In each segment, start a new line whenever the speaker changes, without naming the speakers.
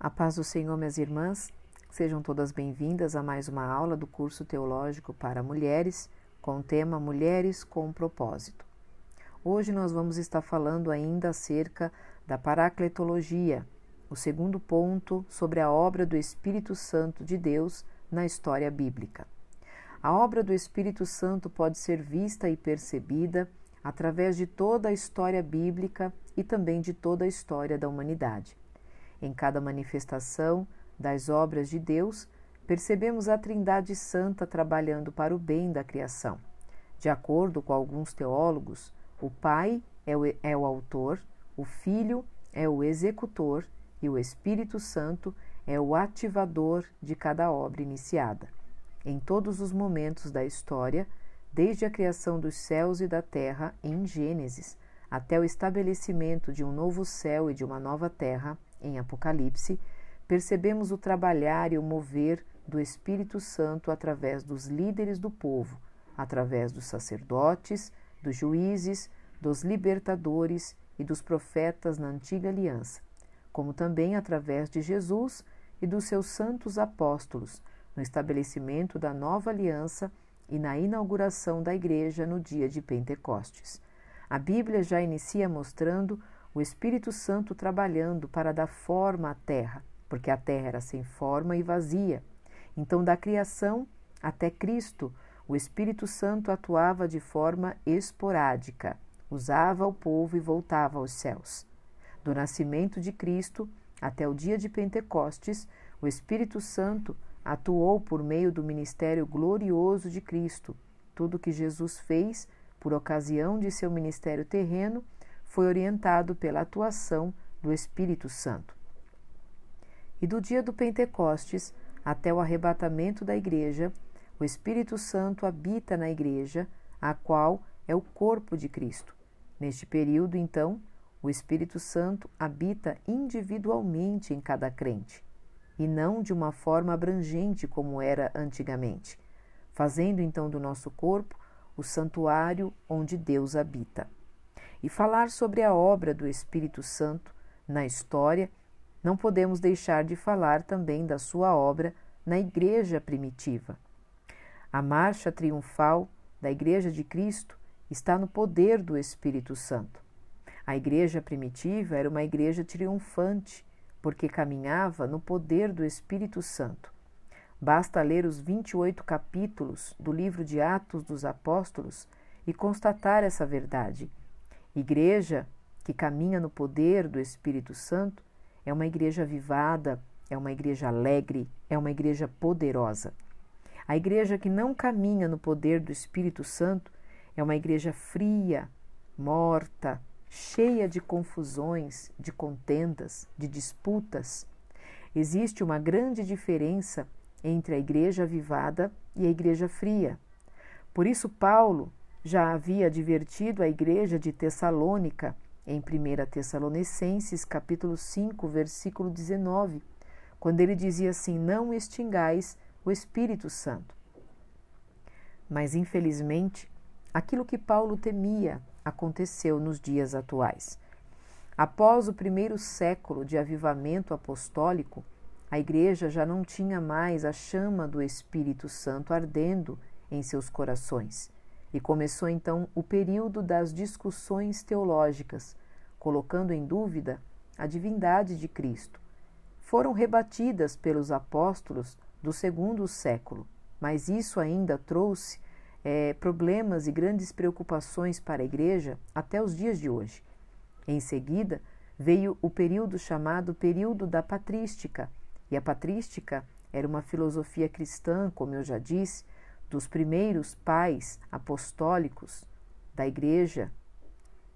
A paz do Senhor, minhas irmãs, sejam todas bem-vindas a mais uma aula do curso teológico para mulheres com o tema Mulheres com Propósito. Hoje nós vamos estar falando ainda acerca da paracletologia, o segundo ponto sobre a obra do Espírito Santo de Deus na história bíblica. A obra do Espírito Santo pode ser vista e percebida através de toda a história bíblica e também de toda a história da humanidade. Em cada manifestação das obras de Deus, percebemos a Trindade Santa trabalhando para o bem da criação. De acordo com alguns teólogos, o Pai é o, é o autor, o Filho é o executor e o Espírito Santo é o ativador de cada obra iniciada. Em todos os momentos da história, desde a criação dos céus e da terra em Gênesis, até o estabelecimento de um novo céu e de uma nova terra em Apocalipse, percebemos o trabalhar e o mover do Espírito Santo através dos líderes do povo, através dos sacerdotes, dos juízes, dos libertadores e dos profetas na antiga aliança, como também através de Jesus e dos seus santos apóstolos, no estabelecimento da nova aliança e na inauguração da igreja no dia de Pentecostes. A Bíblia já inicia mostrando o Espírito Santo trabalhando para dar forma à terra, porque a terra era sem forma e vazia. Então, da criação até Cristo, o Espírito Santo atuava de forma esporádica, usava o povo e voltava aos céus. Do nascimento de Cristo até o dia de Pentecostes, o Espírito Santo atuou por meio do ministério glorioso de Cristo. Tudo que Jesus fez por ocasião de seu ministério terreno foi orientado pela atuação do Espírito Santo. E do dia do Pentecostes até o arrebatamento da Igreja, o Espírito Santo habita na Igreja, a qual é o corpo de Cristo. Neste período, então, o Espírito Santo habita individualmente em cada crente, e não de uma forma abrangente como era antigamente, fazendo então do nosso corpo o santuário onde Deus habita e falar sobre a obra do Espírito Santo na história, não podemos deixar de falar também da sua obra na Igreja primitiva. A marcha triunfal da Igreja de Cristo está no poder do Espírito Santo. A Igreja primitiva era uma igreja triunfante, porque caminhava no poder do Espírito Santo. Basta ler os 28 capítulos do livro de Atos dos Apóstolos e constatar essa verdade Igreja que caminha no poder do Espírito Santo é uma igreja avivada, é uma igreja alegre, é uma igreja poderosa. A igreja que não caminha no poder do Espírito Santo é uma igreja fria, morta, cheia de confusões, de contendas, de disputas. Existe uma grande diferença entre a igreja avivada e a igreja fria. Por isso, Paulo já havia advertido a igreja de Tessalônica em 1 Tessalonicenses, capítulo 5, versículo 19, quando ele dizia assim: Não extingais o Espírito Santo. Mas, infelizmente, aquilo que Paulo temia aconteceu nos dias atuais. Após o primeiro século de avivamento apostólico, a igreja já não tinha mais a chama do Espírito Santo ardendo em seus corações e começou então o período das discussões teológicas, colocando em dúvida a divindade de Cristo. Foram rebatidas pelos apóstolos do segundo século, mas isso ainda trouxe é, problemas e grandes preocupações para a Igreja até os dias de hoje. Em seguida, veio o período chamado período da patrística, e a patrística era uma filosofia cristã, como eu já disse, dos primeiros pais apostólicos da Igreja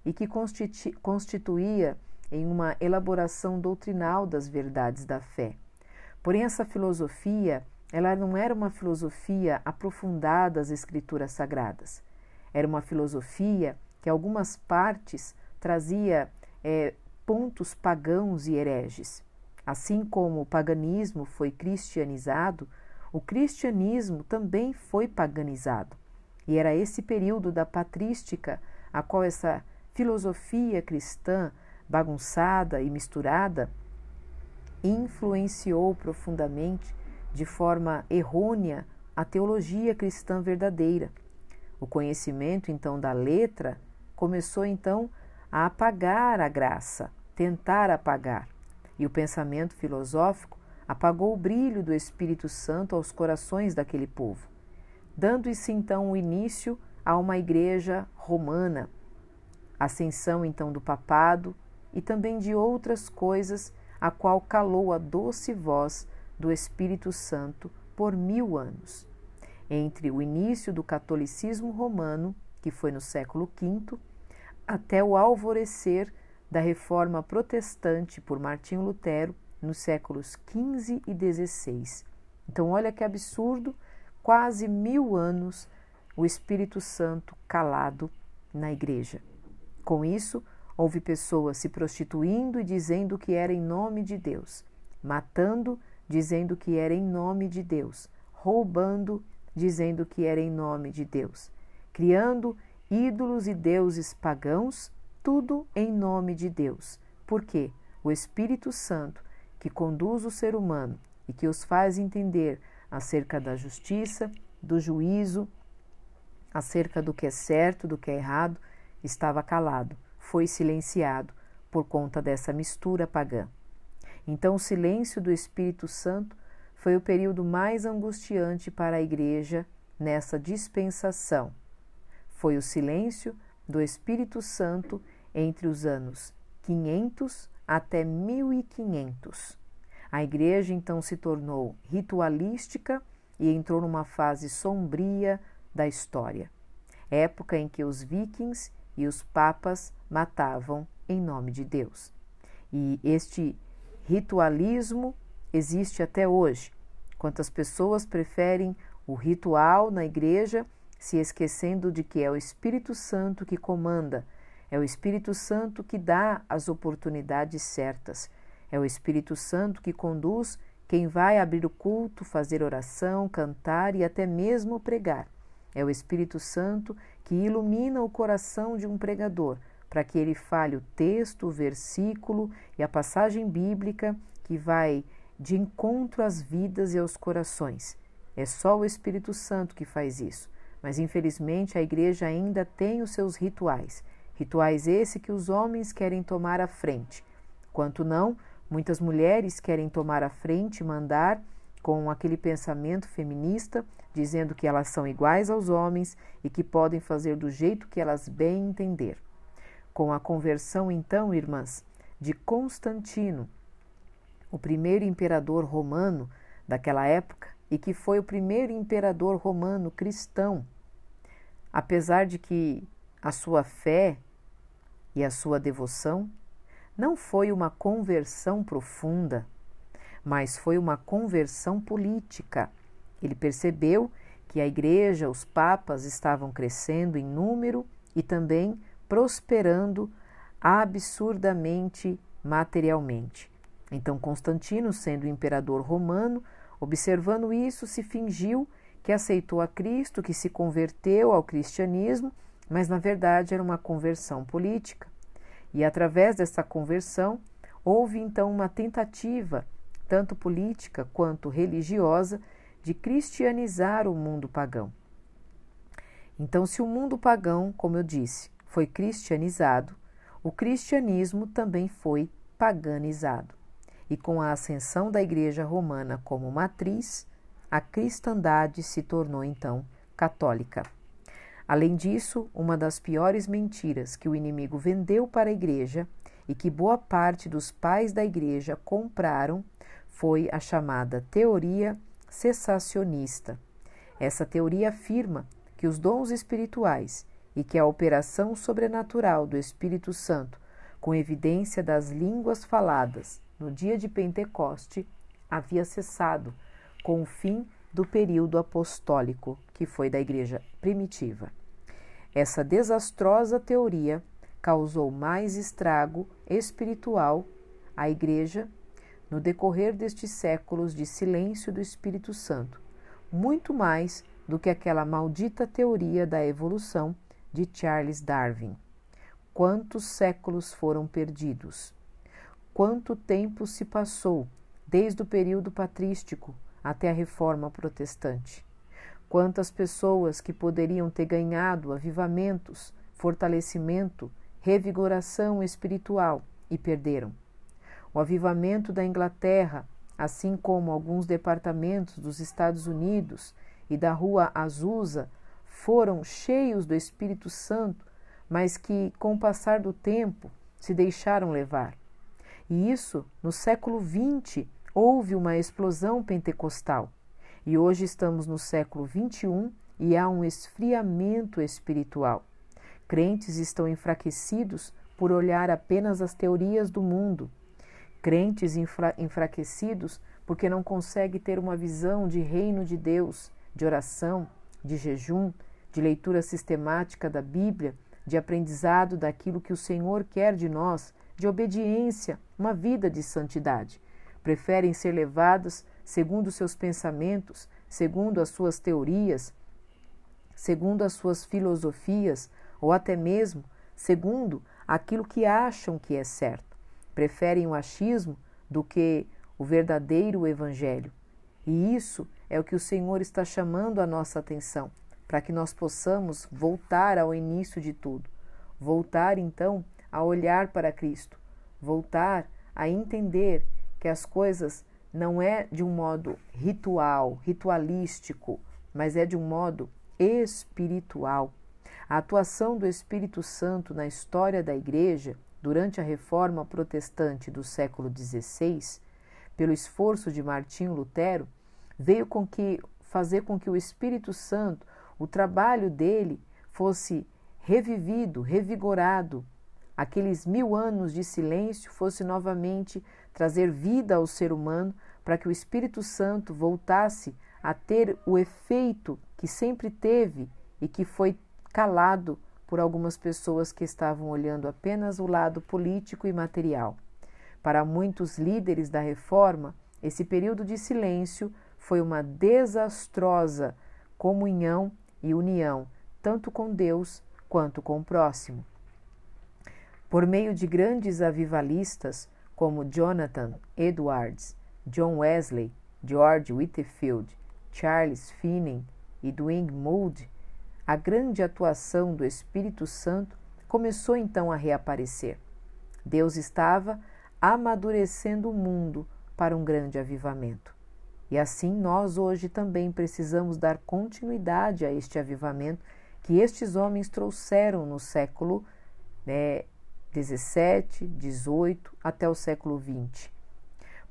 e que constituía em uma elaboração doutrinal das verdades da fé. Porém, essa filosofia ela não era uma filosofia aprofundada às escrituras sagradas. Era uma filosofia que algumas partes trazia é, pontos pagãos e hereges. Assim como o paganismo foi cristianizado, o cristianismo também foi paganizado. E era esse período da patrística a qual essa filosofia cristã bagunçada e misturada influenciou profundamente, de forma errônea, a teologia cristã verdadeira. O conhecimento então da letra começou então a apagar a graça, tentar apagar, e o pensamento filosófico apagou o brilho do Espírito Santo aos corações daquele povo, dando-se então o início a uma igreja romana, ascensão então do papado e também de outras coisas, a qual calou a doce voz do Espírito Santo por mil anos. Entre o início do catolicismo romano, que foi no século V, até o alvorecer da reforma protestante por Martinho Lutero nos séculos XV e XVI. Então, olha que absurdo, quase mil anos o Espírito Santo calado na igreja. Com isso, houve pessoas se prostituindo e dizendo que era em nome de Deus, matando, dizendo que era em nome de Deus, roubando, dizendo que era em nome de Deus, criando ídolos e deuses pagãos, tudo em nome de Deus. Porque o Espírito Santo, que conduz o ser humano e que os faz entender acerca da justiça, do juízo, acerca do que é certo, do que é errado, estava calado, foi silenciado por conta dessa mistura pagã. Então, o silêncio do Espírito Santo foi o período mais angustiante para a Igreja nessa dispensação foi o silêncio do Espírito Santo entre os anos 500 até 1500. A igreja então se tornou ritualística e entrou numa fase sombria da história, época em que os vikings e os papas matavam em nome de Deus. E este ritualismo existe até hoje. Quantas pessoas preferem o ritual na igreja se esquecendo de que é o Espírito Santo que comanda, é o Espírito Santo que dá as oportunidades certas, é o Espírito Santo que conduz quem vai abrir o culto, fazer oração, cantar e até mesmo pregar. É o Espírito Santo que ilumina o coração de um pregador, para que ele fale o texto, o versículo e a passagem bíblica que vai de encontro às vidas e aos corações. É só o Espírito Santo que faz isso. Mas infelizmente a igreja ainda tem os seus rituais, rituais esse que os homens querem tomar à frente. Quanto não, muitas mulheres querem tomar à frente e mandar com aquele pensamento feminista, dizendo que elas são iguais aos homens e que podem fazer do jeito que elas bem entender. Com a conversão, então, irmãs, de Constantino, o primeiro imperador romano daquela época, e que foi o primeiro imperador romano cristão, apesar de que a sua fé e a sua devoção não foi uma conversão profunda, mas foi uma conversão política. Ele percebeu que a igreja, os papas estavam crescendo em número e também prosperando absurdamente materialmente. Então, Constantino, sendo imperador romano, Observando isso, se fingiu que aceitou a Cristo, que se converteu ao cristianismo, mas na verdade era uma conversão política. E através dessa conversão, houve então uma tentativa, tanto política quanto religiosa, de cristianizar o mundo pagão. Então, se o mundo pagão, como eu disse, foi cristianizado, o cristianismo também foi paganizado e com a ascensão da Igreja Romana como matriz, a cristandade se tornou então católica. Além disso, uma das piores mentiras que o inimigo vendeu para a Igreja e que boa parte dos pais da Igreja compraram foi a chamada teoria cessacionista. Essa teoria afirma que os dons espirituais e que a operação sobrenatural do Espírito Santo, com evidência das línguas faladas, no dia de Pentecoste, havia cessado com o fim do período apostólico, que foi da igreja primitiva. Essa desastrosa teoria causou mais estrago espiritual à igreja no decorrer destes séculos de silêncio do Espírito Santo, muito mais do que aquela maldita teoria da evolução de Charles Darwin. Quantos séculos foram perdidos? quanto tempo se passou desde o período patrístico até a reforma protestante. Quantas pessoas que poderiam ter ganhado avivamentos, fortalecimento, revigoração espiritual e perderam. O avivamento da Inglaterra, assim como alguns departamentos dos Estados Unidos e da Rua Azusa, foram cheios do Espírito Santo, mas que, com o passar do tempo, se deixaram levar. E isso, no século XX, houve uma explosão pentecostal. E hoje estamos no século XXI e há um esfriamento espiritual. Crentes estão enfraquecidos por olhar apenas as teorias do mundo. Crentes enfra enfraquecidos porque não conseguem ter uma visão de reino de Deus, de oração, de jejum, de leitura sistemática da Bíblia, de aprendizado daquilo que o Senhor quer de nós, de obediência, uma vida de santidade. Preferem ser levados segundo seus pensamentos, segundo as suas teorias, segundo as suas filosofias, ou até mesmo segundo aquilo que acham que é certo. Preferem o achismo do que o verdadeiro evangelho. E isso é o que o Senhor está chamando a nossa atenção para que nós possamos voltar ao início de tudo, voltar então a olhar para Cristo, voltar a entender que as coisas não é de um modo ritual, ritualístico, mas é de um modo espiritual. A atuação do Espírito Santo na história da Igreja durante a reforma protestante do século XVI, pelo esforço de Martinho Lutero, veio com que fazer com que o Espírito Santo o trabalho dele fosse revivido, revigorado, aqueles mil anos de silêncio fosse novamente trazer vida ao ser humano para que o Espírito Santo voltasse a ter o efeito que sempre teve e que foi calado por algumas pessoas que estavam olhando apenas o lado político e material. Para muitos líderes da reforma, esse período de silêncio foi uma desastrosa comunhão e união, tanto com Deus quanto com o próximo. Por meio de grandes avivalistas como Jonathan Edwards, John Wesley, George Whitefield, Charles Finney e Dwight Moody, a grande atuação do Espírito Santo começou então a reaparecer. Deus estava amadurecendo o mundo para um grande avivamento. E assim nós hoje também precisamos dar continuidade a este avivamento que estes homens trouxeram no século né, 17, 18 até o século 20.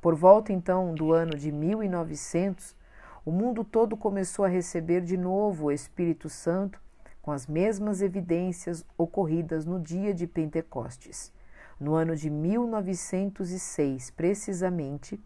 Por volta então do ano de 1900, o mundo todo começou a receber de novo o Espírito Santo com as mesmas evidências ocorridas no dia de Pentecostes. No ano de 1906, precisamente,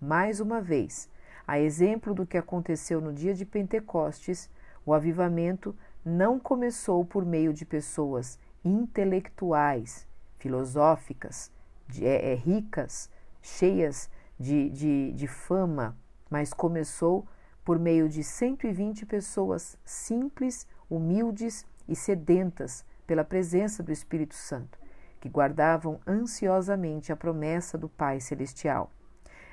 mais uma vez, a exemplo do que aconteceu no dia de Pentecostes, o avivamento não começou por meio de pessoas intelectuais, filosóficas, de, é, é, ricas, cheias de, de, de fama, mas começou por meio de 120 pessoas simples, humildes e sedentas pela presença do Espírito Santo, que guardavam ansiosamente a promessa do Pai Celestial.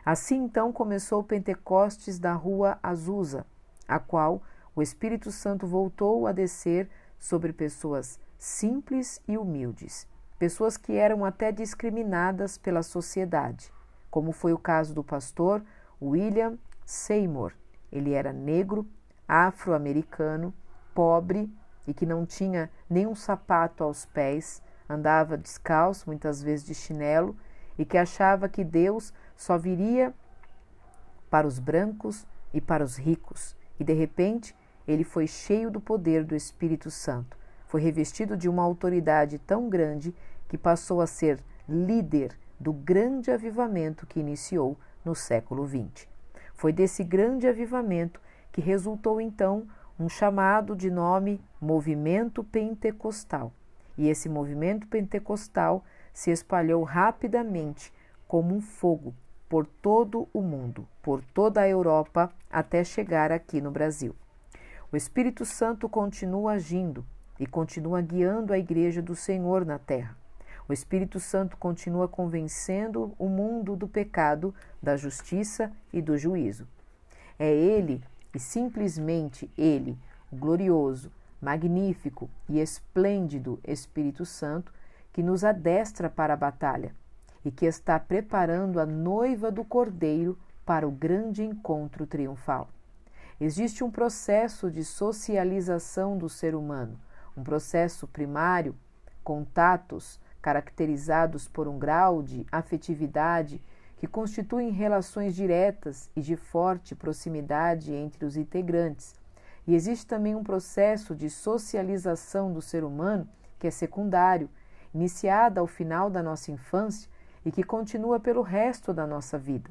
Assim então começou o Pentecostes da Rua Azusa, a qual o Espírito Santo voltou a descer sobre pessoas simples e humildes, pessoas que eram até discriminadas pela sociedade, como foi o caso do pastor William Seymour. Ele era negro, afro-americano, pobre e que não tinha nenhum sapato aos pés, andava descalço, muitas vezes de chinelo, e que achava que Deus só viria para os brancos e para os ricos, e de repente ele foi cheio do poder do Espírito Santo. Foi revestido de uma autoridade tão grande que passou a ser líder do grande avivamento que iniciou no século XX. Foi desse grande avivamento que resultou então um chamado de nome Movimento Pentecostal. E esse movimento pentecostal se espalhou rapidamente como um fogo por todo o mundo, por toda a Europa, até chegar aqui no Brasil. O Espírito Santo continua agindo e continua guiando a Igreja do Senhor na terra. O Espírito Santo continua convencendo o mundo do pecado, da justiça e do juízo. É Ele, e simplesmente Ele, o glorioso, magnífico e esplêndido Espírito Santo, que nos adestra para a batalha e que está preparando a noiva do Cordeiro para o grande encontro triunfal. Existe um processo de socialização do ser humano, um processo primário, contatos caracterizados por um grau de afetividade que constituem relações diretas e de forte proximidade entre os integrantes. E existe também um processo de socialização do ser humano que é secundário, iniciado ao final da nossa infância e que continua pelo resto da nossa vida.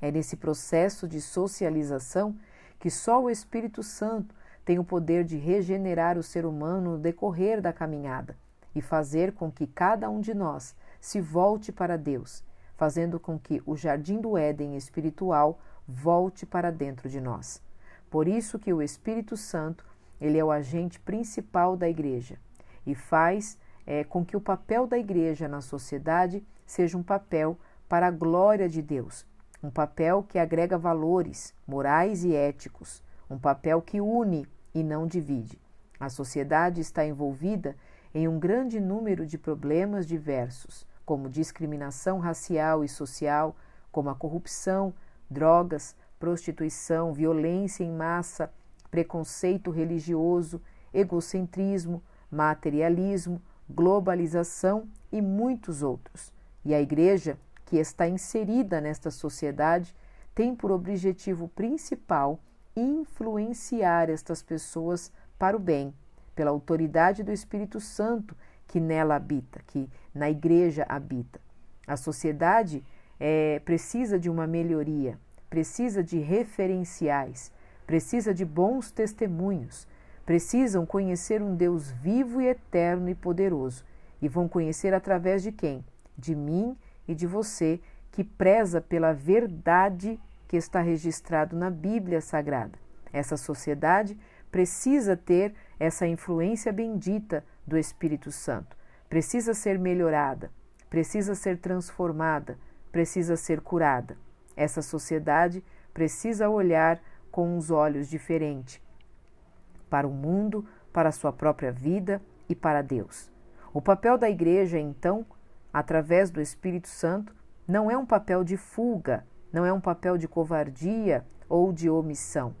É nesse processo de socialização que só o Espírito Santo tem o poder de regenerar o ser humano no decorrer da caminhada e fazer com que cada um de nós se volte para Deus, fazendo com que o jardim do Éden espiritual volte para dentro de nós. Por isso que o Espírito Santo, ele é o agente principal da igreja e faz é, com que o papel da igreja na sociedade seja um papel para a glória de Deus, um papel que agrega valores morais e éticos, um papel que une e não divide. A sociedade está envolvida em um grande número de problemas diversos, como discriminação racial e social, como a corrupção, drogas, prostituição, violência em massa, preconceito religioso, egocentrismo, materialismo, globalização e muitos outros. E a Igreja, que está inserida nesta sociedade, tem por objetivo principal influenciar estas pessoas para o bem, pela autoridade do Espírito Santo que nela habita, que na Igreja habita. A sociedade é, precisa de uma melhoria, precisa de referenciais, precisa de bons testemunhos, precisam conhecer um Deus vivo e eterno e poderoso. E vão conhecer através de quem? de mim e de você, que preza pela verdade que está registrado na Bíblia Sagrada. Essa sociedade precisa ter essa influência bendita do Espírito Santo. Precisa ser melhorada, precisa ser transformada, precisa ser curada. Essa sociedade precisa olhar com uns olhos diferentes para o mundo, para a sua própria vida e para Deus. O papel da igreja, então, através do Espírito Santo, não é um papel de fuga, não é um papel de covardia ou de omissão.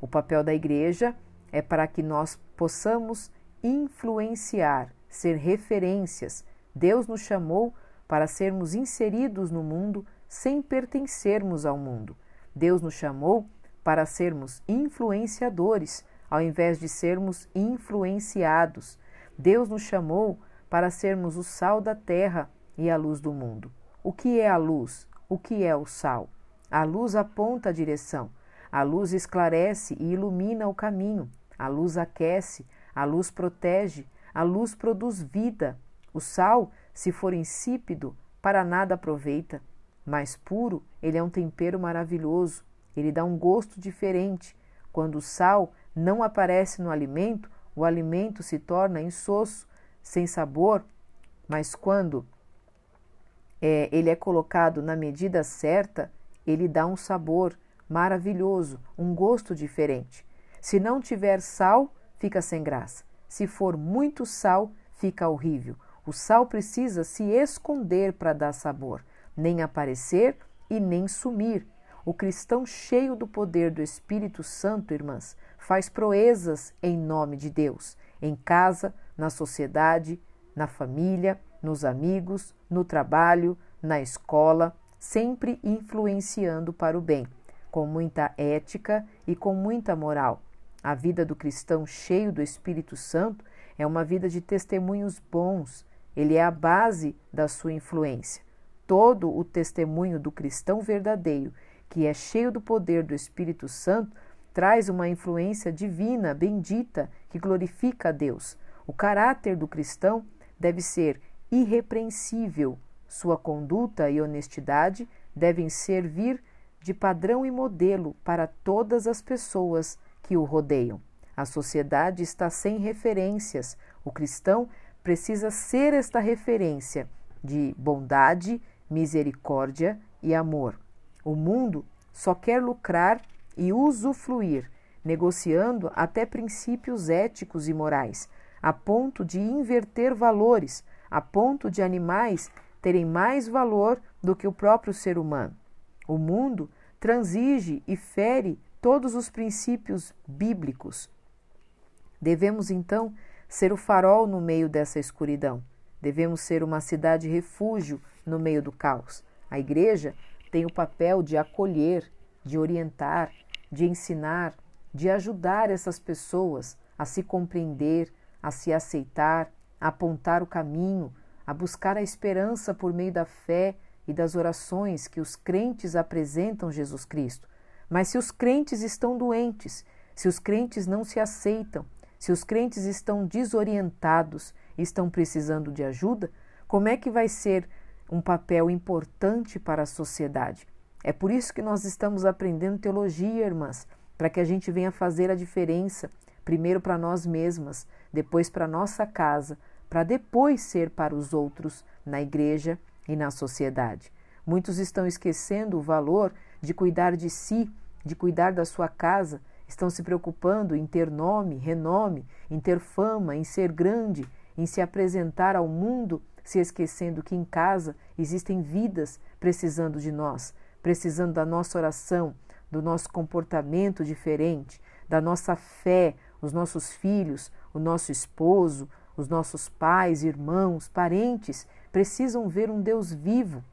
O papel da igreja é para que nós possamos influenciar, ser referências. Deus nos chamou para sermos inseridos no mundo sem pertencermos ao mundo. Deus nos chamou para sermos influenciadores, ao invés de sermos influenciados. Deus nos chamou para sermos o sal da terra e a luz do mundo. O que é a luz? O que é o sal? A luz aponta a direção. A luz esclarece e ilumina o caminho. A luz aquece, a luz protege, a luz produz vida. O sal, se for insípido, para nada aproveita. Mas puro, ele é um tempero maravilhoso. Ele dá um gosto diferente. Quando o sal não aparece no alimento, o alimento se torna insosso, sem sabor. Mas quando é, ele é colocado na medida certa, ele dá um sabor maravilhoso, um gosto diferente. Se não tiver sal, fica sem graça. Se for muito sal, fica horrível. O sal precisa se esconder para dar sabor, nem aparecer e nem sumir. O cristão cheio do poder do Espírito Santo, irmãs, faz proezas em nome de Deus, em casa, na sociedade, na família, nos amigos, no trabalho, na escola, sempre influenciando para o bem, com muita ética e com muita moral. A vida do cristão cheio do Espírito Santo é uma vida de testemunhos bons, ele é a base da sua influência. Todo o testemunho do cristão verdadeiro, que é cheio do poder do Espírito Santo, traz uma influência divina, bendita, que glorifica a Deus. O caráter do cristão deve ser irrepreensível. Sua conduta e honestidade devem servir de padrão e modelo para todas as pessoas que o rodeiam. A sociedade está sem referências. O cristão precisa ser esta referência de bondade, misericórdia e amor. O mundo só quer lucrar e usufruir, negociando até princípios éticos e morais, a ponto de inverter valores, a ponto de animais terem mais valor do que o próprio ser humano. O mundo transige e fere todos os princípios bíblicos. Devemos então ser o farol no meio dessa escuridão. Devemos ser uma cidade refúgio no meio do caos. A igreja tem o papel de acolher, de orientar, de ensinar, de ajudar essas pessoas a se compreender, a se aceitar, a apontar o caminho, a buscar a esperança por meio da fé e das orações que os crentes apresentam Jesus Cristo. Mas se os crentes estão doentes, se os crentes não se aceitam, se os crentes estão desorientados estão precisando de ajuda, como é que vai ser um papel importante para a sociedade? É por isso que nós estamos aprendendo teologia, irmãs, para que a gente venha fazer a diferença, primeiro para nós mesmas, depois para nossa casa, para depois ser para os outros na igreja e na sociedade. Muitos estão esquecendo o valor de cuidar de si, de cuidar da sua casa, estão se preocupando em ter nome, renome, em ter fama, em ser grande, em se apresentar ao mundo, se esquecendo que em casa existem vidas precisando de nós, precisando da nossa oração, do nosso comportamento diferente, da nossa fé, os nossos filhos, o nosso esposo, os nossos pais, irmãos, parentes precisam ver um Deus vivo.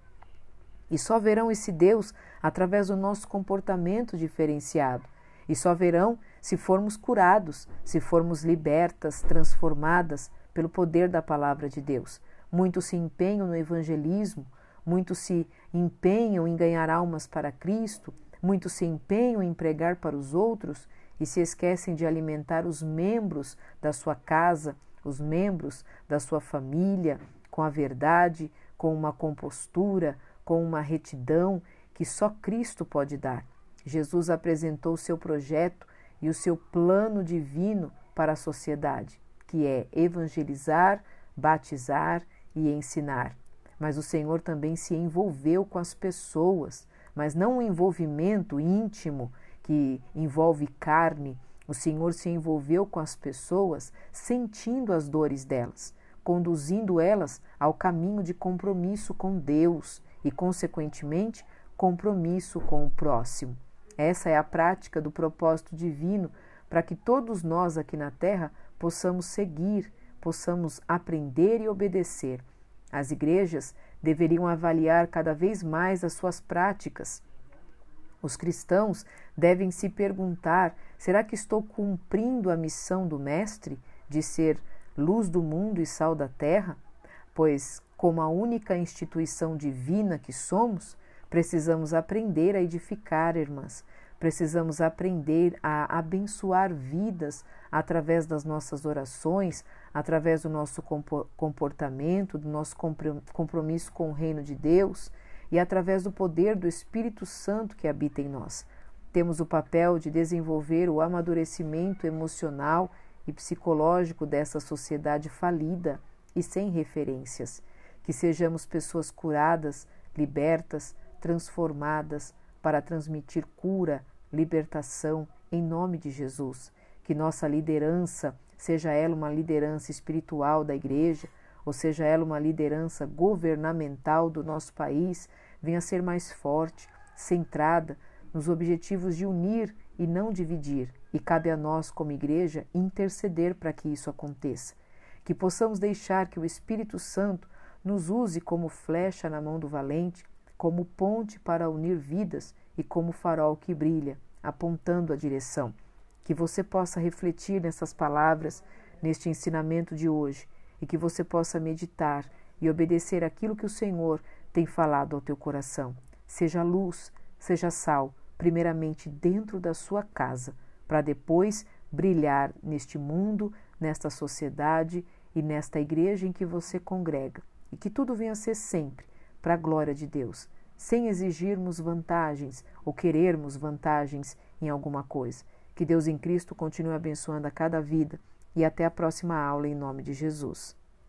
E só verão esse Deus através do nosso comportamento diferenciado. E só verão se formos curados, se formos libertas, transformadas pelo poder da palavra de Deus. Muitos se empenham no evangelismo, muitos se empenham em ganhar almas para Cristo, muitos se empenham em pregar para os outros e se esquecem de alimentar os membros da sua casa, os membros da sua família com a verdade, com uma compostura, com uma retidão que só Cristo pode dar. Jesus apresentou o seu projeto e o seu plano divino para a sociedade, que é evangelizar, batizar e ensinar. Mas o Senhor também se envolveu com as pessoas, mas não um envolvimento íntimo que envolve carne, o Senhor se envolveu com as pessoas, sentindo as dores delas, conduzindo elas ao caminho de compromisso com Deus e, consequentemente, compromisso com o próximo. Essa é a prática do propósito divino para que todos nós aqui na Terra possamos seguir, possamos aprender e obedecer. As igrejas deveriam avaliar cada vez mais as suas práticas os cristãos devem se perguntar: será que estou cumprindo a missão do Mestre de ser luz do mundo e sal da terra? Pois, como a única instituição divina que somos, precisamos aprender a edificar, irmãs. Precisamos aprender a abençoar vidas através das nossas orações, através do nosso comportamento, do nosso compromisso com o reino de Deus e através do poder do Espírito Santo que habita em nós. Temos o papel de desenvolver o amadurecimento emocional e psicológico dessa sociedade falida e sem referências. Que sejamos pessoas curadas, libertas, transformadas para transmitir cura, libertação em nome de Jesus. Que nossa liderança, seja ela uma liderança espiritual da igreja, ou seja ela uma liderança governamental do nosso país, venha ser mais forte, centrada nos objetivos de unir e não dividir, e cabe a nós, como igreja, interceder para que isso aconteça. Que possamos deixar que o Espírito Santo nos use como flecha na mão do valente, como ponte para unir vidas e como farol que brilha, apontando a direção. Que você possa refletir nessas palavras, neste ensinamento de hoje e que você possa meditar e obedecer aquilo que o Senhor tem falado ao teu coração. Seja luz, seja sal, primeiramente dentro da sua casa, para depois brilhar neste mundo, nesta sociedade e nesta igreja em que você congrega. E que tudo venha a ser sempre para a glória de Deus, sem exigirmos vantagens ou querermos vantagens em alguma coisa. Que Deus em Cristo continue abençoando a cada vida e até a próxima aula em nome de Jesus.